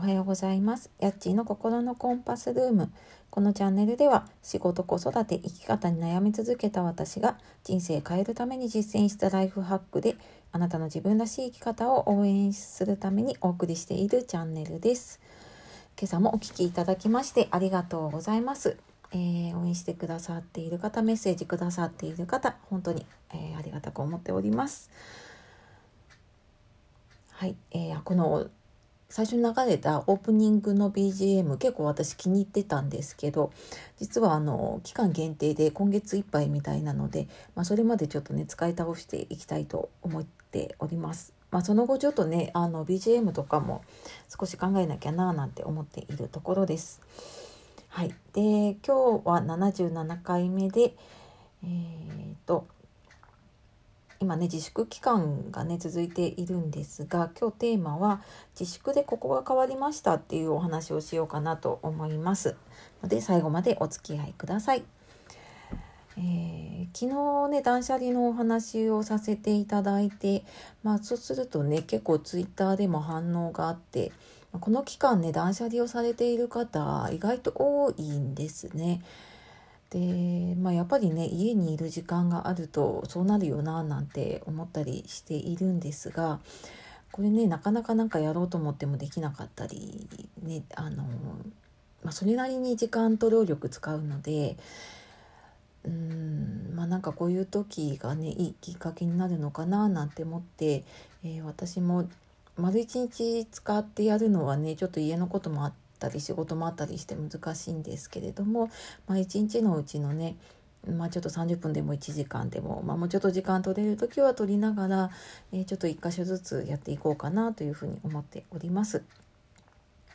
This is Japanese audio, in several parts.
おはようございます。やっちーの心のコンパスルーム。このチャンネルでは仕事、子育て、生き方に悩み続けた私が人生変えるために実践したライフハックであなたの自分らしい生き方を応援するためにお送りしているチャンネルです。今朝もお聴きいただきましてありがとうございます。えー、応援してくださっている方、メッセージくださっている方、本当に、えー、ありがたく思っております。はい、えー、この最初に流れたオープニングの BGM 結構私気に入ってたんですけど実はあの期間限定で今月いっぱいみたいなので、まあ、それまでちょっとね使い倒していきたいと思っております。まあ、その後ちょっとねあの BGM とかも少し考えなきゃななんて思っているところです。はい、で今日は77回目でえー、っと今ね自粛期間がね続いているんですが今日テーマは自粛でここが変わりましたっていうお話をしようかなと思いますので最後までお付き合いください。えー、昨日ね断捨離のお話をさせていただいてまあそうするとね結構ツイッターでも反応があってこの期間ね断捨離をされている方意外と多いんですね。で、まあ、やっぱりね家にいる時間があるとそうなるよななんて思ったりしているんですがこれねなかなかなんかやろうと思ってもできなかったりねあの、まあ、それなりに時間と労力使うのでうんまあなんかこういう時がねいいきっかけになるのかななんて思って、えー、私も丸一日使ってやるのはねちょっと家のこともあって。ったり仕事もあったりして難しいんですけれども、まあ、1日のうちのねまあ、ちょっと30分でも1時間でも、まあ、もうちょっと時間取れる時は取りながら、えー、ちょっと1箇所ずつやっていこうかなというふうに思っております。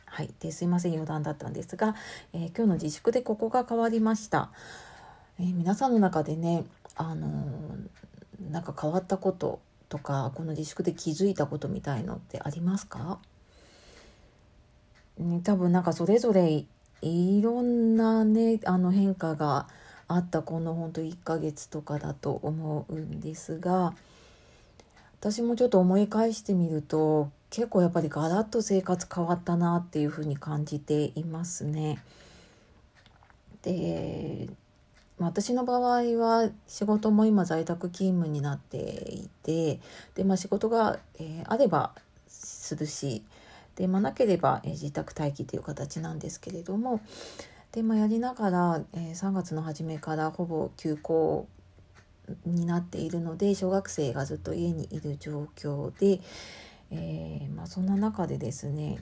はい、ですいません余談だったんですが、えー、今日の自粛でここが変わりました。えー、皆さんの中でね、あのー、なんか変わったこととかこの自粛で気づいたことみたいのってありますか？ね、多分なんかそれぞれいろんなねあの変化があったこのほんと1ヶ月とかだと思うんですが私もちょっと思い返してみると結構やっぱりガラッと生活変わったなっていうふうに感じていますね。で私の場合は仕事も今在宅勤務になっていてで、まあ、仕事が、えー、あればするしで、まあ、なければ、えー、自宅待機という形なんですけれどもで、まあ、やりながら、えー、3月の初めからほぼ休校になっているので小学生がずっと家にいる状況で、えー、まあ、そんな中でですね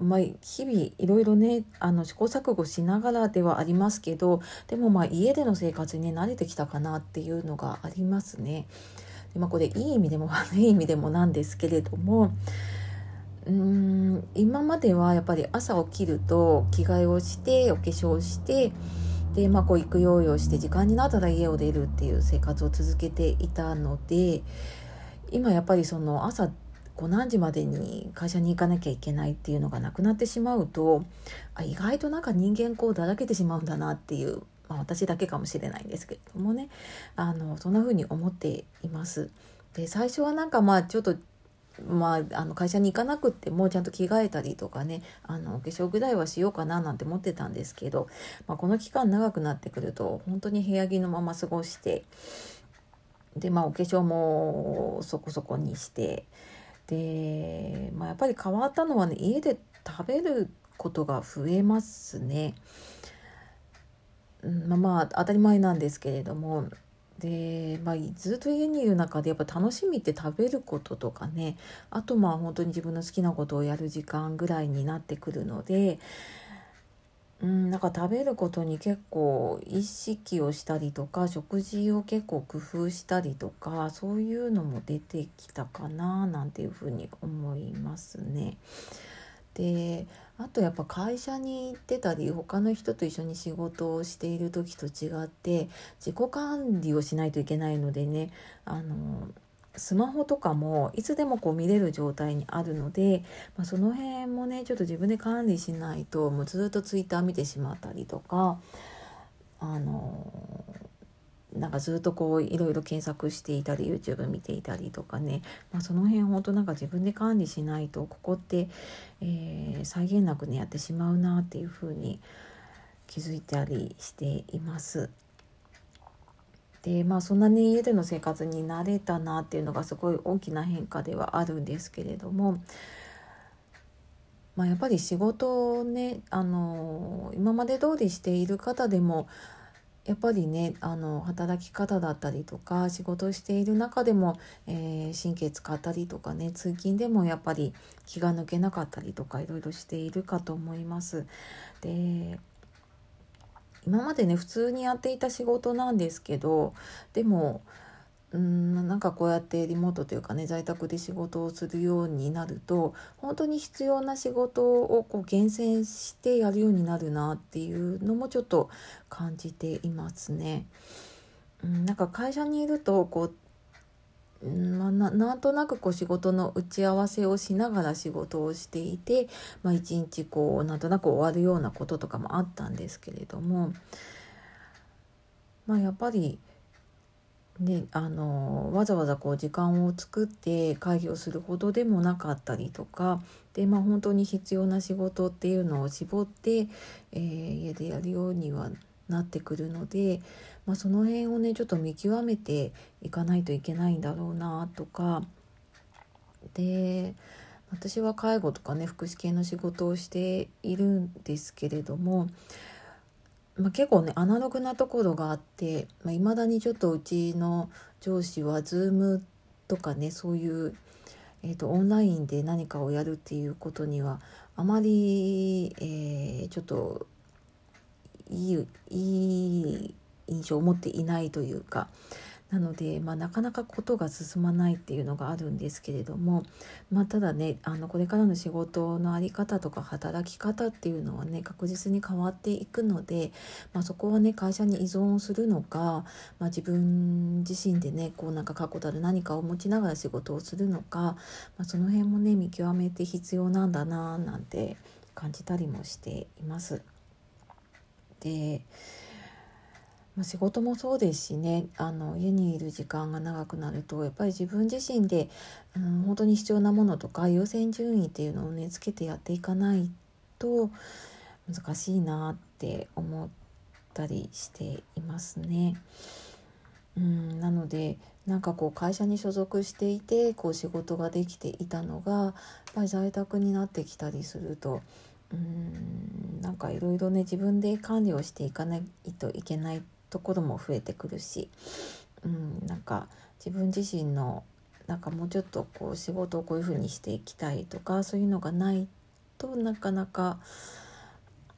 まあ、日々いろいろねあの試行錯誤しながらではありますけどでもまあ家での生活に慣れてきたかなっていうのがありますね。でまあ、これいい意味でも悪い意味でもなんですけれどもうーん今まではやっぱり朝起きると着替えをしてお化粧してでまあこう育養養して時間になったら家を出るっていう生活を続けていたので今やっぱりその朝こう何時までに会社に行かなきゃいけないっていうのがなくなってしまうとあ意外となんか人間こうだらけてしまうんだなっていう、まあ、私だけかもしれないんですけれどもねあのそんな風に思っています。で最初はなんかまあちょっとまあ、あの会社に行かなくてもちゃんと着替えたりとかねあのお化粧ぐらいはしようかななんて思ってたんですけど、まあ、この期間長くなってくると本当に部屋着のまま過ごしてでまあお化粧もそこそこにしてで、まあ、やっぱり変わったのはね家で食べることが増えますね。まあ、まあ当たり前なんですけれどもで、まあ、ずっと家にいる中でやっぱ楽しみって食べることとかねあとまあ本当に自分の好きなことをやる時間ぐらいになってくるので。うん、なんか食べることに結構意識をしたりとか食事を結構工夫したりとかそういうのも出てきたかななんていうふうに思いますね。であとやっぱ会社に行ってたり他の人と一緒に仕事をしている時と違って自己管理をしないといけないのでねあのスマホとかもいつでもこう見れる状態にあるので、まあ、その辺もねちょっと自分で管理しないともうずっとツイッター見てしまったりとかあのなんかずっとこういろいろ検索していたり YouTube 見ていたりとかね、まあ、その辺本当なんか自分で管理しないとここって、えー、際限なくねやってしまうなっていうふうに気づいたりしています。でまあそんなに家での生活に慣れたなっていうのがすごい大きな変化ではあるんですけれども、まあ、やっぱり仕事をねあの今まで通りしている方でもやっぱりねあの働き方だったりとか仕事している中でも、えー、神経使ったりとかね通勤でもやっぱり気が抜けなかったりとかいろいろしているかと思います。で今までね普通にやっていた仕事なんですけどでもうんなんかこうやってリモートというかね在宅で仕事をするようになると本当に必要な仕事をこう厳選してやるようになるなっていうのもちょっと感じていますね。うん、なんか会社にいるとこうまあ、なんとなくこう仕事の打ち合わせをしながら仕事をしていて、まあ、一日こうなんとなく終わるようなこととかもあったんですけれども、まあ、やっぱり、ね、あのわざわざこう時間を作って会議をするほどでもなかったりとかで、まあ、本当に必要な仕事っていうのを絞って、えー、家でやるようにはなってくるので、まあ、その辺をねちょっと見極めていかないといけないんだろうなとか。で私は介護とかね福祉系の仕事をしているんですけれども、まあ、結構ねアナログなところがあっていまあ、だにちょっとうちの上司は Zoom とかねそういう、えーと、オンラインで何かをやるっていうことにはあまり、えー、ちょっといいいい印象を持っていないというかなので、まあ、なかなかことが進まないっていうのがあるんですけれども、まあ、ただねあのこれからの仕事の在り方とか働き方っていうのはね確実に変わっていくので、まあ、そこはね会社に依存するのか、まあ、自分自身でねこうなんか確固たる何かを持ちながら仕事をするのか、まあ、その辺もね見極めて必要なんだななんて感じたりもしています。で、まあ、仕事もそうですしねあの家にいる時間が長くなるとやっぱり自分自身で、うん、本当に必要なものとか優先順位っていうのをねつけてやっていかないと難しいなって思ったりしていますね。うん、なのでなんかこう会社に所属していてこう仕事ができていたのがやっぱり在宅になってきたりするとうんなんかいろいろね自分で管理をしていかないといけないところも増えてくるし、うん、なんか自分自身のなんかもうちょっとこう仕事をこういうふうにしていきたいとかそういうのがないとなかなか、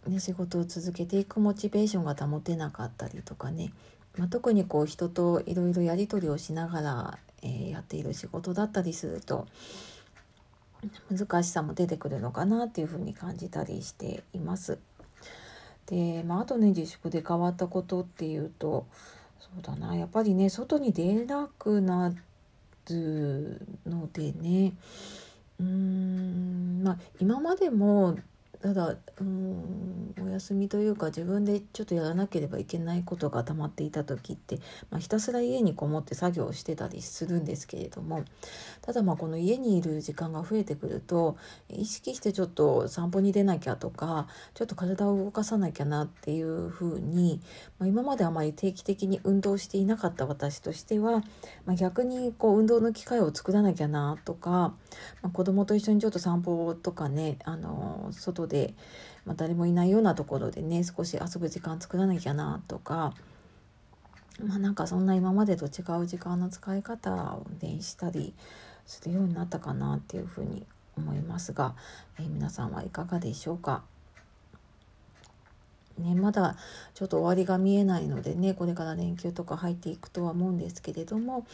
ね、仕事を続けていくモチベーションが保てなかったりとかね、まあ、特にこう人といろいろやり取りをしながら、えー、やっている仕事だったりすると難しさも出てくるのかなっていうふうに感じたりしています。で、まあ、あとね自粛で変わったことっていうとそうだなやっぱりね外に出なくなるのでね。うーんまあ今までもただうんお休みというか自分でちょっとやらなければいけないことが溜まっていた時って、まあ、ひたすら家にこもって作業をしてたりするんですけれどもただまあこの家にいる時間が増えてくると意識してちょっと散歩に出なきゃとかちょっと体を動かさなきゃなっていうふうに、まあ、今まであまり定期的に運動していなかった私としては、まあ、逆にこう運動の機会を作らなきゃなとか、まあ、子供と一緒にちょっと散歩とかねあの外で、まあ、誰もいないようなところでね少し遊ぶ時間作らなきゃなとか。まあなんかそんな今までと違う時間の使い方をねしたりするようになったかなっていうふうに思いますが、えー、皆さんはいかがでしょうか？ね、まだちょっと終わりが見えないのでねこれから連休とか入っていくとは思うんですけれども、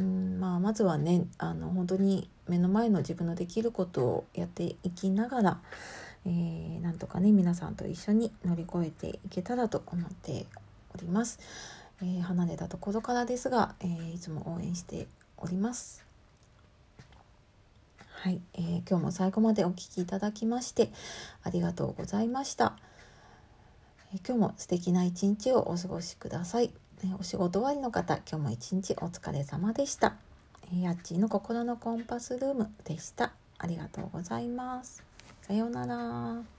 うんまあ、まずはねあの本当に目の前の自分のできることをやっていきながら、えー、なんとかね皆さんと一緒に乗り越えていけたらと思っております。えー、離れたところからですが、えー、いつも応援しております。はい、えー、今日も最後までお聴きいただきましてありがとうございました。え今日も素敵な一日をお過ごしください。ね、お仕事終わりの方今日も一日お疲れ様でした。やっちーの心のコンパスルームでした。ありがとうございます。さようなら。